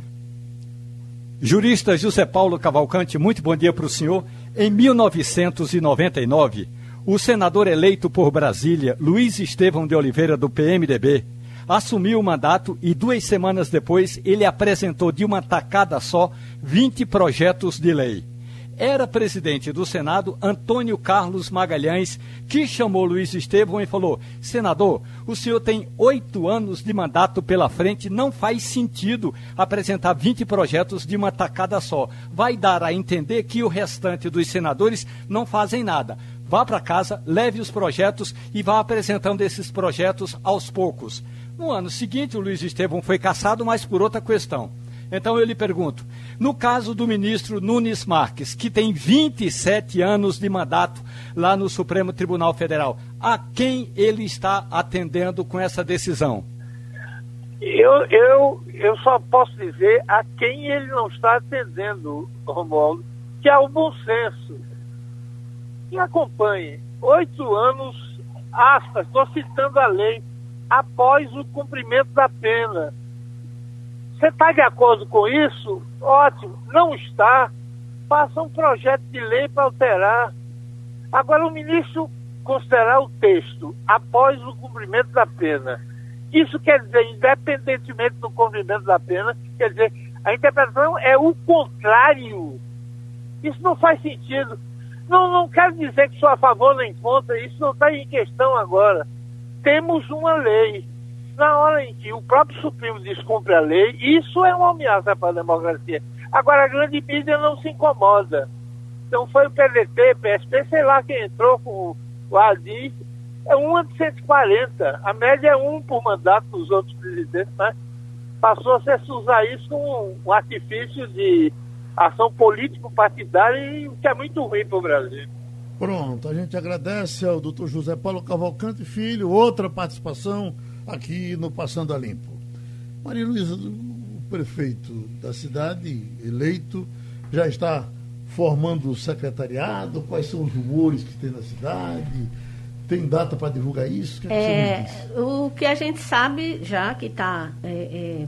Jurista José Paulo Cavalcante, muito bom dia para o senhor. Em 1999, o senador eleito por Brasília, Luiz Estevão de Oliveira, do PMDB, assumiu o mandato e duas semanas depois ele apresentou de uma tacada só 20 projetos de lei. Era presidente do Senado Antônio Carlos Magalhães, que chamou Luiz Estevam e falou: Senador, o senhor tem oito anos de mandato pela frente, não faz sentido apresentar 20 projetos de uma tacada só. Vai dar a entender que o restante dos senadores não fazem nada. Vá para casa, leve os projetos e vá apresentando esses projetos aos poucos. No ano seguinte, o Luiz Estevam foi cassado, mas por outra questão. Então eu lhe pergunto: no caso do ministro Nunes Marques, que tem 27 anos de mandato lá no Supremo Tribunal Federal, a quem ele está atendendo com essa decisão? Eu, eu, eu só posso dizer a quem ele não está atendendo, Romualdo, que é o bom senso. E acompanhe. Oito anos, aspas, estou citando a lei, após o cumprimento da pena. Você está de acordo com isso? Ótimo. Não está? Faça um projeto de lei para alterar. Agora, o ministro considerar o texto após o cumprimento da pena. Isso quer dizer, independentemente do cumprimento da pena, quer dizer, a interpretação é o contrário. Isso não faz sentido. Não, não quero dizer que sou a favor nem contra, isso não está em questão agora temos uma lei. Na hora em que o próprio Supremo descumpre a lei, isso é uma ameaça para a democracia. Agora, a grande mídia não se incomoda. Então, foi o PDT, PSP, sei lá quem entrou com o ADI, é uma de 140. A média é um por mandato dos outros presidentes, mas passou a se usar isso como um artifício de ação político-partidária, o que é muito ruim para o Brasil. Pronto, a gente agradece ao doutor José Paulo Cavalcante Filho, outra participação aqui no Passando a Limpo. Maria Luísa, o prefeito da cidade, eleito, já está formando o secretariado? Quais são os rumores que tem na cidade? Tem data para divulgar isso? Que é, que o que a gente sabe já que está é, é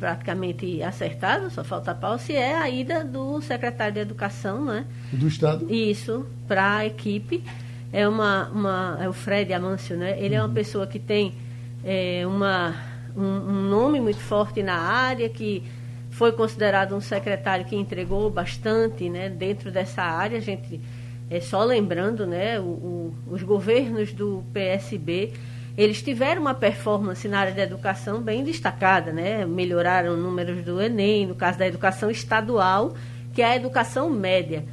praticamente acertado, só falta pau, se é a ida do secretário de Educação, né? Do Estado? Isso, para a equipe. É, uma, uma, é o Fred Amâncio, né? Ele é uma uhum. pessoa que tem é, uma, um, um, nome muito forte na área, que foi considerado um secretário que entregou bastante né, dentro dessa área. A gente, é, só lembrando, né, o, o, os governos do PSB eles tiveram uma performance na área da educação bem destacada, né? Melhoraram números do Enem, no caso da educação estadual, que é a educação média.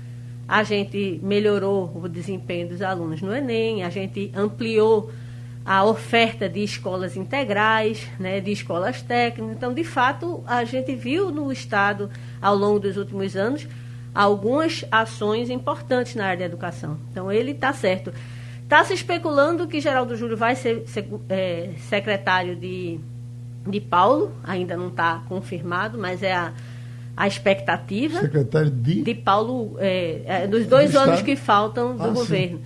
A gente melhorou o desempenho dos alunos no Enem, a gente ampliou a oferta de escolas integrais, né, de escolas técnicas. Então, de fato, a gente viu no Estado, ao longo dos últimos anos, algumas ações importantes na área da educação. Então, ele está certo. Está se especulando que Geraldo Júlio vai ser, ser é, secretário de, de Paulo, ainda não está confirmado, mas é a, a expectativa. Secretário de? De Paulo, é, é, dos dois do anos Estado? que faltam do ah, governo. Sim.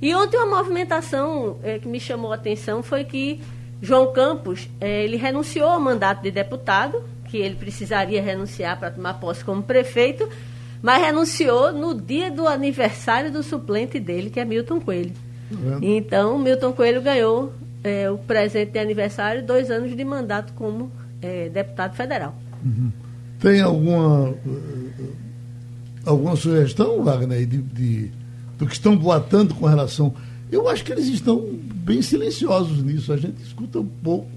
E ontem uma movimentação é, que me chamou a atenção foi que João Campos, é, ele renunciou ao mandato de deputado, que ele precisaria renunciar para tomar posse como prefeito, mas renunciou no dia do aniversário do suplente dele, que é Milton Coelho. Então, Milton Coelho ganhou é, o presente de aniversário, dois anos de mandato como é, deputado federal. Uhum. Tem alguma, alguma sugestão, Wagner, de, de, do que estão boatando com relação. Eu acho que eles estão bem silenciosos nisso, a gente escuta um pouco.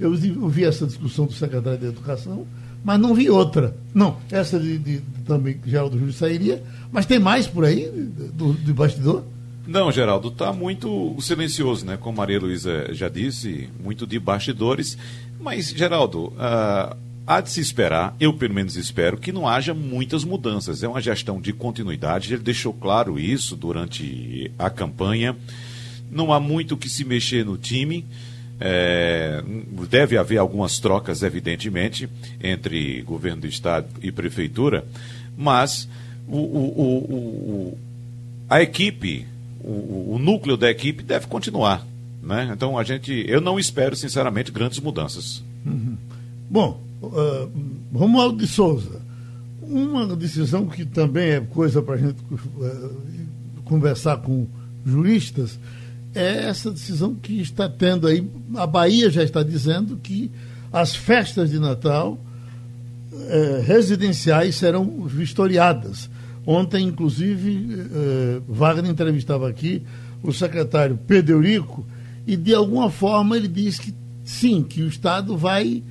Eu vi essa discussão do secretário de Educação, mas não vi outra. Não, essa de, de, de também Geraldo Júlio sairia, mas tem mais por aí do, do bastidor? Não, Geraldo, está muito silencioso, né? Como Maria Luísa já disse, muito de bastidores. Mas, Geraldo, uh, há de se esperar, eu pelo menos espero, que não haja muitas mudanças. É uma gestão de continuidade, ele deixou claro isso durante a campanha. Não há muito que se mexer no time. É, deve haver algumas trocas, evidentemente, entre governo do estado e prefeitura, mas o, o, o, a equipe o, o núcleo da equipe deve continuar. Né? Então a gente, eu não espero, sinceramente, grandes mudanças. Uhum. Bom, uh, Romualdo de Souza, uma decisão que também é coisa para a gente uh, conversar com juristas é essa decisão que está tendo aí. A Bahia já está dizendo que as festas de Natal uh, residenciais serão vistoriadas. Ontem, inclusive, eh, Wagner entrevistava aqui o secretário Pedro Eurico e, de alguma forma, ele disse que sim, que o Estado vai,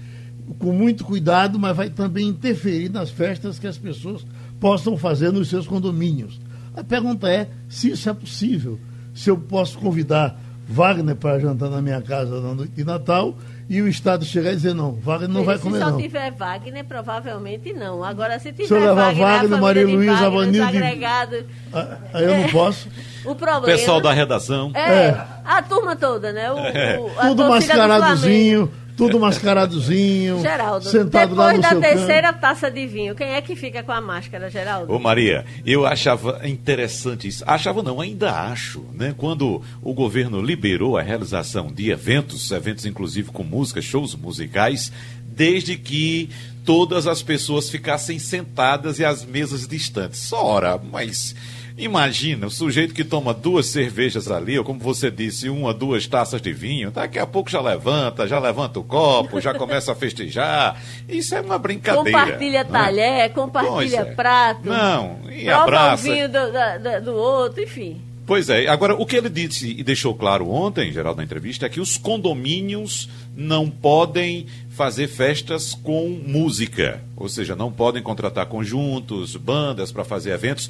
com muito cuidado, mas vai também interferir nas festas que as pessoas possam fazer nos seus condomínios. A pergunta é se isso é possível. Se eu posso convidar Wagner para jantar na minha casa na noite de Natal e o Estado chegar e dizer, não, Wagner não vai comer, não. Se só tiver Wagner, provavelmente não. Agora, se tiver se eu levar Wagner, Wagner Maria Luísa, Vanildo... Agregado... Ah, aí eu não posso. *laughs* o problema... Pessoal da redação. É, é. a turma toda, né? O, é. o Tudo mascaradozinho tudo mascaradozinho, Geraldo, sentado lá no da terceira canto. taça de vinho, quem é que fica com a máscara, Geraldo? Ô Maria, eu achava interessante isso. Achava não, ainda acho, né? Quando o governo liberou a realização de eventos, eventos inclusive com música, shows musicais, desde que todas as pessoas ficassem sentadas e as mesas distantes. Ora, mas Imagina, o sujeito que toma duas cervejas ali, ou como você disse, uma, duas taças de vinho, daqui a pouco já levanta, já levanta o copo, já começa a festejar. Isso é uma brincadeira. Compartilha né? talher, compartilha é. prato. Não, e abraça. o vinho do, do, do outro, enfim. Pois é, agora o que ele disse e deixou claro ontem, em geral, na entrevista, é que os condomínios não podem fazer festas com música, ou seja, não podem contratar conjuntos, bandas para fazer eventos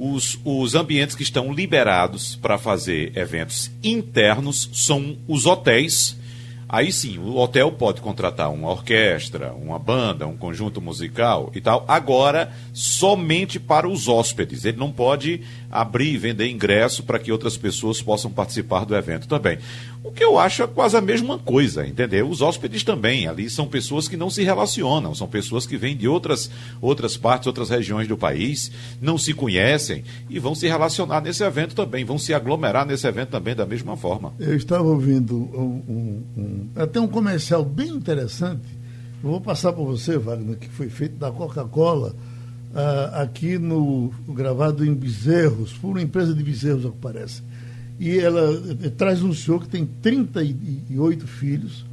os, os ambientes que estão liberados para fazer eventos internos são os hotéis. Aí sim, o hotel pode contratar uma orquestra, uma banda, um conjunto musical e tal. Agora, somente para os hóspedes. Ele não pode abrir e vender ingresso para que outras pessoas possam participar do evento também. O que eu acho é quase a mesma coisa, entendeu? Os hóspedes também, ali são pessoas que não se relacionam, são pessoas que vêm de outras, outras partes, outras regiões do país, não se conhecem e vão se relacionar nesse evento também, vão se aglomerar nesse evento também da mesma forma. Eu estava ouvindo um, um, um, até um comercial bem interessante, eu vou passar para você, Wagner, que foi feito da Coca-Cola, uh, aqui no gravado em Bezerros, por uma empresa de Bezerros, ao que parece e ela eh, traz um senhor que tem 38 filhos.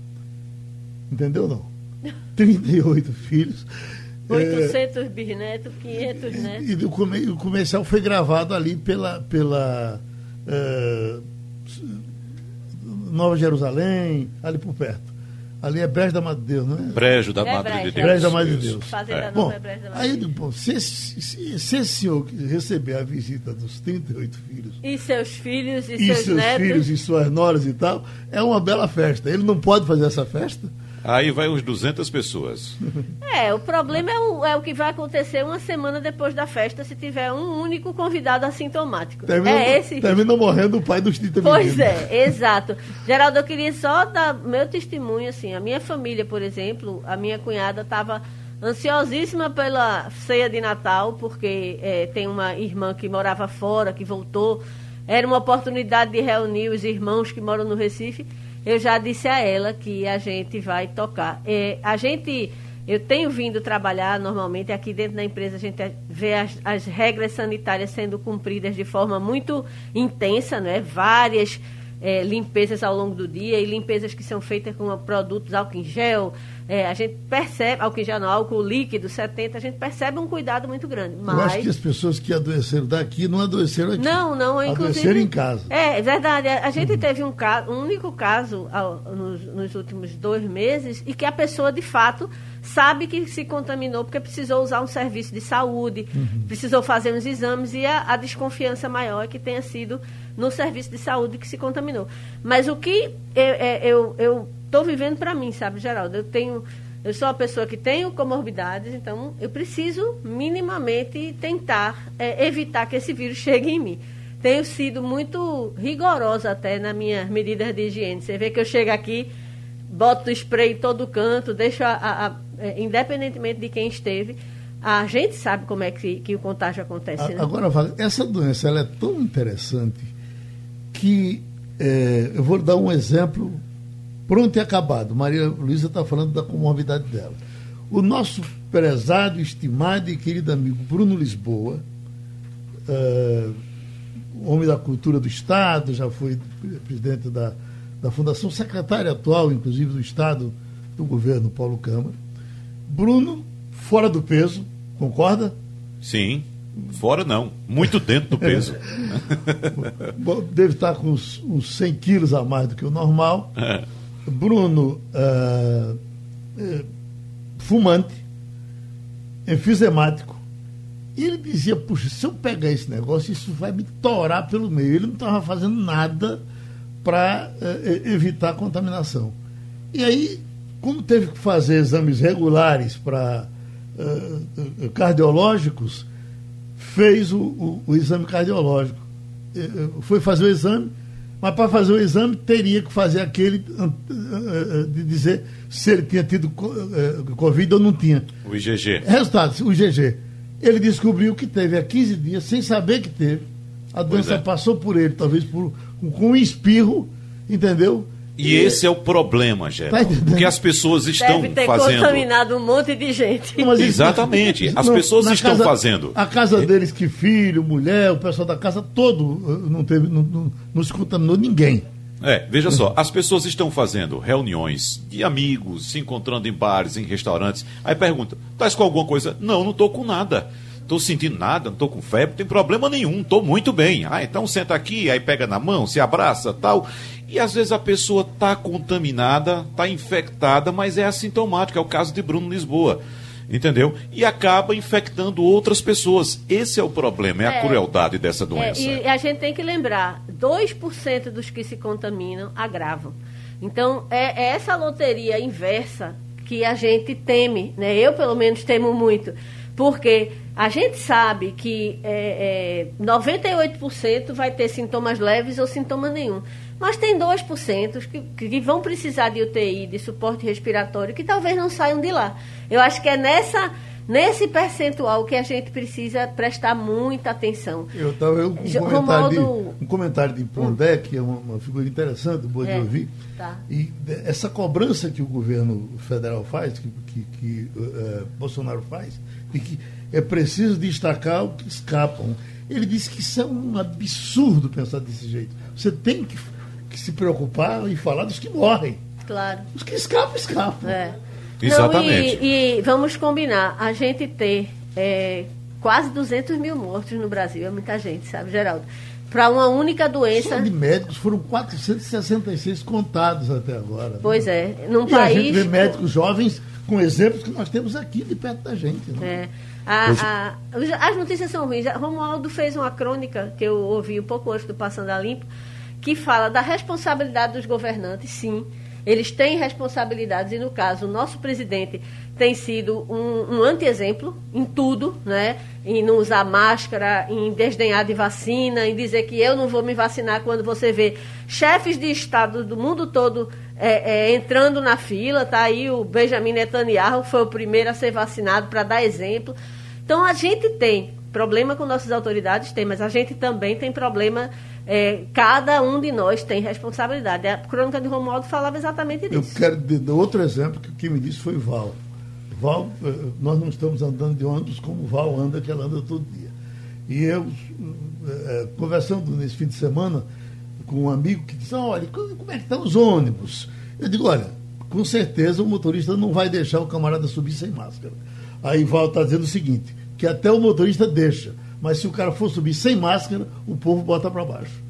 Entendeu não? *laughs* 38 filhos. 800 é, bisnetos, 500 netos. E, e o, comercial foi gravado ali pela. pela é, Nova Jerusalém, ali por perto. Ali é Brejo da Madre de Deus, não é? Brejo da É Madre de Brejo. Deus. Brejo da Madre de. Deus. Fazenda É. Bom, é Brejo da Madre aí, de Deus. bom, se, esse- se, se esse senhor receber a visita dos 38 filhos E seus filhos e, e seus, seus netos. filhos e suas noras e tal, é uma bela festa. Ele não pode fazer essa festa? Aí vai uns 200 pessoas. *laughs* É, o problema é o, é o que vai acontecer uma semana depois da festa se tiver um único convidado assintomático. Termina, é esse. termina morrendo o pai dos 30 Pois meninos. é, exato. Geraldo, eu queria só dar meu testemunho, assim, a minha família, por exemplo, a minha cunhada estava ansiosíssima pela ceia de Natal, porque eh, tem uma irmã que morava fora, que voltou. Era uma oportunidade de reunir os irmãos que moram no Recife. Eu já disse a ela que a gente vai tocar. Eh, a gente, eu tenho vindo trabalhar normalmente aqui dentro da empresa, a gente vê as, as regras sanitárias sendo cumpridas de forma muito intensa, né? Várias eh, limpezas ao longo do dia e limpezas que são feitas com produtos álcool em gel. Eh, a gente percebe, álcool gel não, álcool líquido, 70, a gente percebe um cuidado muito grande. Eu Mas... acho que as pessoas que adoeceram daqui não adoeceram aqui. Não, não, inclusive. Adoeceram em casa. É, é verdade. A gente teve um, caso, um único caso ao- nos, nos últimos dois meses e que a pessoa, de fato, sabe que se contaminou porque precisou usar um serviço de saúde, precisou fazer uns exames e a, a desconfiança maior é que tenha sido no serviço de saúde que se contaminou. Mas o que eu eu estou vivendo para mim, sabe, Geraldo? Eu tenho. Eu sou uma pessoa que tenho comorbidades, então eu preciso minimamente tentar é, evitar que esse vírus chegue em mim. Tenho sido muito rigorosa até nas minhas medidas de higiene. Você vê que eu chego aqui, boto spray em todo canto, deixo a, a- a- é, independentemente de quem esteve, a gente sabe como é que, que o contágio acontece. Né? Agora, essa doença ela é tão interessante que é, eu vou dar um exemplo pronto e acabado. Maria Luísa está falando da comorbidade dela. O nosso prezado, estimado e querido amigo Bruno Lisboa, é, homem da cultura do Estado, já foi presidente da, da Fundação, secretário atual, inclusive, do Estado do governo Paulo Câmara. Bruno, fora do peso, concorda? Sim. Fora não. Muito dentro do peso. *laughs* Deve estar com uns, uns 100 quilos a mais do que o normal. É. Bruno, eh, fumante, enfisemático. E ele dizia, puxa, se eu pegar esse negócio, isso vai me torar pelo meio. Ele não estava fazendo nada para evitar a contaminação. E aí, como teve que fazer exames regulares para cardiológicos, fez o, o- o exame cardiológico. Eh, eh, Foi fazer o exame, mas para fazer o exame teria que fazer aquele eh, eh, de dizer se ele tinha tido eh, Covid ou não tinha. O IgG. Resultado, o GG. Ele descobriu que teve há 15 dias, sem saber que teve. A doença é. passou por ele, talvez por, com um espirro, entendeu? E esse é o problema, Tá Geraldo. entendendo? Porque as pessoas estão Deve ter fazendo. contaminado um monte de gente. Não, mas Exatamente. As pessoas na estão casa- fazendo. A casa deles, que filho, mulher, o pessoal da casa todo eh, não teve, não, não, não se contaminou ninguém. É, veja só, as pessoas estão fazendo reuniões de amigos, se encontrando em bares, em restaurantes. Aí pergunta: estás com alguma coisa? Não, não estou com nada. Estou sentindo nada, não estou com febre, não tem problema nenhum, estou muito bem. Ah, então senta aqui, aí pega na mão, se abraça, tal. E às vezes a pessoa está contaminada, está infectada, mas é assintomática. É o caso de Bruno Lisboa. Entendeu? E acaba infectando outras pessoas. Esse é o problema, é a É. crueldade dessa É, doença. e a gente tem que lembrar, 2% dos que se contaminam agravam. Então, é, é essa loteria inversa que a gente teme, né? Eu, pelo menos, temo muito. Porque a gente sabe que é, é, 98% vai ter sintomas leves ou sintoma nenhum. Mas tem 2% que, que vão precisar de UTI, de suporte respiratório, que talvez não saiam de lá. Eu acho que é nessa, nesse percentual que a gente precisa prestar muita atenção. Eu estava um comentário, de, um comentário de Pondé, que é uma, uma figura interessante, boa É, de ouvir. tá. E essa cobrança que o governo federal faz, que, que, que, eh, Bolsonaro faz, de que é preciso destacar o que escapam. Ele disse que isso é um absurdo pensar desse jeito. Você tem que se preocupar e falar dos que morrem. Claro. Os que escapam, escapam. É. Exatamente. Não, e, e vamos combinar, a gente ter é, quase 200 mil mortos no Brasil, é muita gente, sabe, Geraldo? para uma única doença. Só de médicos foram 466 contados até agora. né? Pois é, num e país. a gente vê médicos jovens com exemplos que nós temos aqui de perto da gente. Né? É. A- a- os- as notícias são ruins. Romualdo fez uma crônica que eu ouvi um pouco antes do Passando a Limpo, que fala da responsabilidade dos governantes, sim. Eles têm responsabilidades, e no caso, o nosso presidente tem sido um, um em tudo, né? em não usar máscara, em desdenhar de vacina, em dizer que eu não vou me vacinar quando você vê chefes de Estado do mundo todo é, é, entrando na fila. Tá aí o Benjamin Netanyahu, foi o primeiro a ser vacinado para dar exemplo. Então a gente tem problema com nossas autoridades, tem, mas a gente também tem problema. É, cada um de nós tem responsabilidade. A crônica de Romualdo falava exatamente Eu disso. quero dar outro exemplo que quem me disse foi Val. Val, eh, nós não estamos andando de ônibus como Val anda, que ela anda todo dia. E eu, eh, conversando nesse fim de semana com um amigo que disse, olha, co- como é que estão os ônibus? Eu digo, olha, com certeza o motorista não vai deixar o camarada subir sem máscara. Aí Val está dizendo o seguinte, que até o motorista deixa, mas se o cara for subir sem máscara, o povo bota para baixo.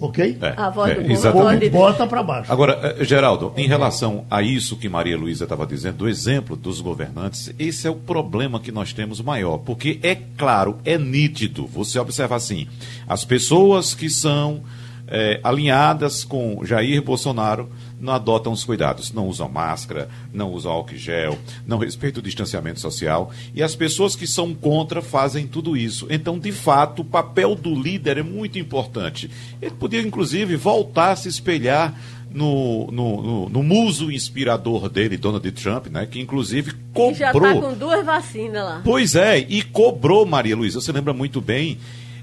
Ok? É, A voz é, do povo. Exatamente. povo bota para baixo. Agora, eh, Geraldo, em relação a isso que Maria Luísa estava dizendo, do exemplo dos governantes, esse é o problema que nós temos maior. Porque é claro, é nítido, você observa assim, as pessoas que são eh, alinhadas com Jair Bolsonaro não adotam os cuidados, não usam máscara, não usam álcool gel, não respeitam o distanciamento social, e as pessoas que são contra fazem tudo isso. Então, de fato, o papel do líder é muito importante. Ele podia, inclusive, voltar a se espelhar no, no, no, no muso inspirador dele, Donald Trump, né, que inclusive E já está cobrou. com duas vacinas lá. Pois é, e cobrou, Maria Luísa, você lembra muito bem,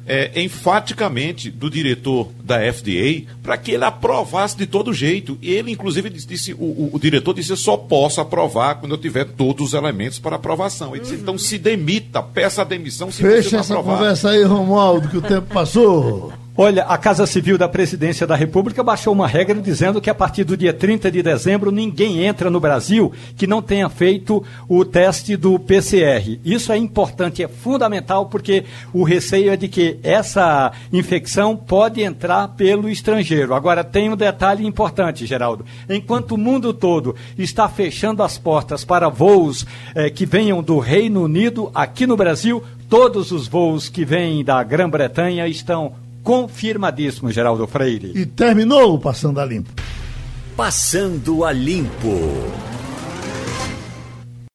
é, enfaticamente do diretor da FDA para que ele aprovasse de todo jeito. E ele, inclusive, disse, o, o- o diretor disse: Eu só posso aprovar quando eu tiver todos os elementos para aprovação. Ele disse: Então se demita, peça a demissão se você Fecha não essa aprovar. conversa aí, Romualdo, que o tempo passou. Olha, a Casa Civil da Presidência da República baixou uma regra dizendo que a partir do dia 30 de dezembro ninguém entra no Brasil que não tenha feito o teste do PCR. Isso é importante, é fundamental, porque o receio é de que essa infecção pode entrar pelo estrangeiro. Agora, tem um detalhe importante, Geraldo. Enquanto o mundo todo está fechando as portas para voos eh, que venham do Reino Unido, aqui no Brasil, todos os voos que vêm da Grã-Bretanha estão confirmadíssimo, Geraldo Freire. E terminou o Passando a Limpo. Passando a Limpo.